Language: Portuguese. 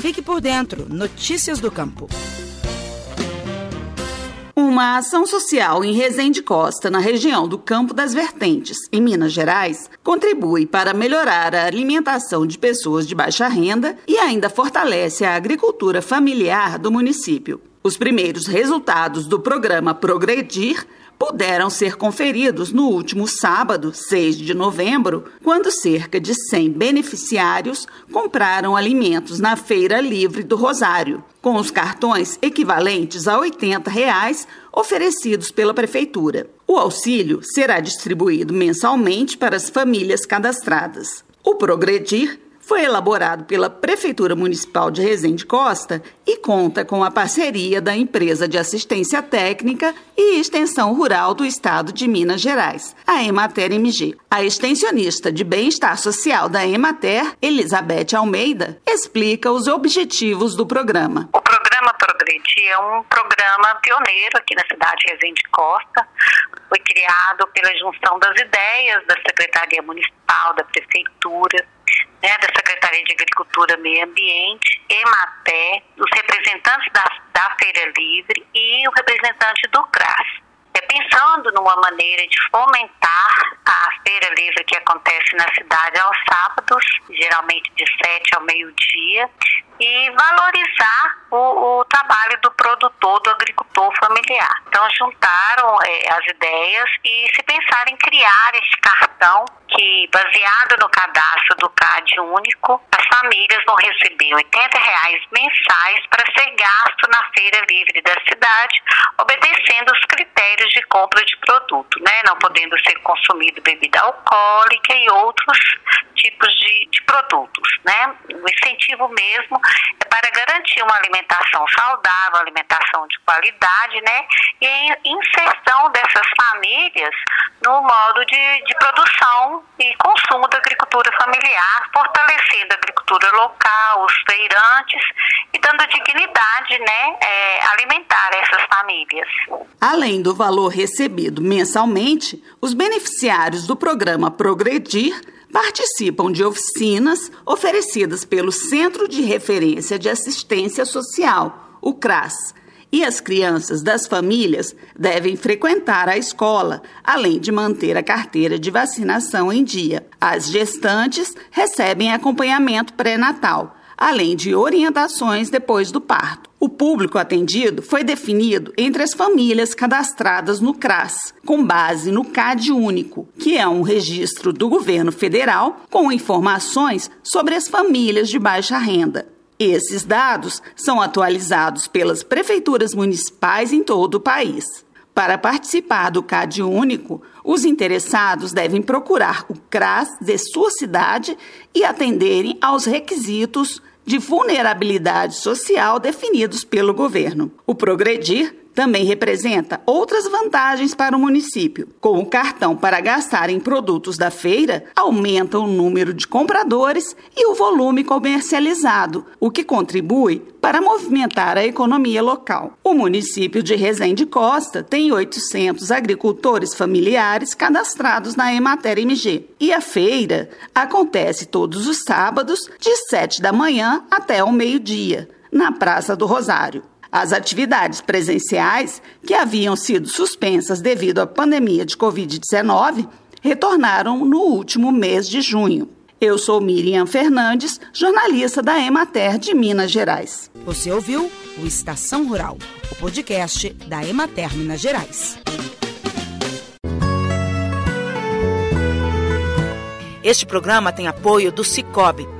Fique por dentro. Notícias do Campo. Uma ação social em Resende Costa, na região do Campo das Vertentes, em Minas Gerais, contribui para melhorar a alimentação de pessoas de baixa renda e ainda fortalece a agricultura familiar do município. Os primeiros resultados do programa Progredir puderam ser conferidos no último sábado, 6 de novembro, quando cerca de 100 beneficiários compraram alimentos na Feira Livre do Rosário, com os cartões equivalentes a 80 reais oferecidos pela Prefeitura. O auxílio será distribuído mensalmente para as famílias cadastradas. O Progredir foi elaborado pela Prefeitura Municipal de Resende Costa e conta com a parceria da Empresa de Assistência Técnica e Extensão Rural do Estado de Minas Gerais, a Emater MG. A extensionista de Bem-Estar Social da Emater, Elizabeth Almeida, explica os objetivos do programa. O programa Progredir é um programa pioneiro aqui na cidade de Resende Costa. Foi criado pela junção das ideias da Secretaria Municipal, da Prefeitura, né, da Secretaria de Agricultura Meio Ambiente, EMATE, os representantes da, da Feira Livre e o representante do CRAS. É, pensando numa maneira de fomentar a Feira Livre que acontece na cidade aos sábados, geralmente de 7 ao meio-dia, e valorizar o, o, trabalho do produtor, do agricultor Então, juntaram é, as ideias e se pensar em criar esse cartão que, baseado no cadastro do CAD único, as famílias vão receber 80 reais mensais para ser gasto na feira livre da cidade, obedecendo os critérios de compra de produto, né? não podendo ser consumido bebida alcoólica e outros tipos de, de produtos. Né? O incentivo mesmo é para garantir uma alimentação saudável, alimentação de qualidade, né? E inserção dessas famílias no modo de, de produção e consumo da agricultura familiar, fortalecendo a agricultura local, os feirantes e dando dignidade, né, é, alimentar essas famílias. Além do valor recebido mensalmente, os beneficiários do programa Progredir participam de oficinas oferecidas pelo Centro de Referência de Assistência Social, o CRAS. E as crianças das famílias devem frequentar a escola, além de manter a carteira de vacinação em dia. As gestantes recebem acompanhamento pré-natal além de orientações depois do parto. O público atendido foi definido entre as famílias cadastradas no CRAS, com base no CAD Único, que é um registro do governo federal com informações sobre as famílias de baixa renda. Esses dados são atualizados pelas prefeituras municipais em todo o país. Para participar do CAD Único, os interessados devem procurar o CRAS de sua cidade e atenderem aos requisitos de vulnerabilidade social definidos pelo governo. O Progredir também representa outras vantagens para o município. Com o cartão para gastar em produtos da feira, aumenta o número de compradores e o volume comercializado, o que contribui para movimentar a economia local. O município de Resende Costa tem 800 agricultores familiares cadastrados na Emater MG. E a feira acontece todos os sábados, de 7 da manhã até o meio-dia, na Praça do Rosário. As atividades presenciais, que haviam sido suspensas devido à pandemia de Covid-19, retornaram no último mês de junho. Eu sou Miriam Fernandes, jornalista da Emater de Minas Gerais. Você ouviu o Estação Rural, o podcast da Emater Minas Gerais. Este programa tem apoio do Cicobi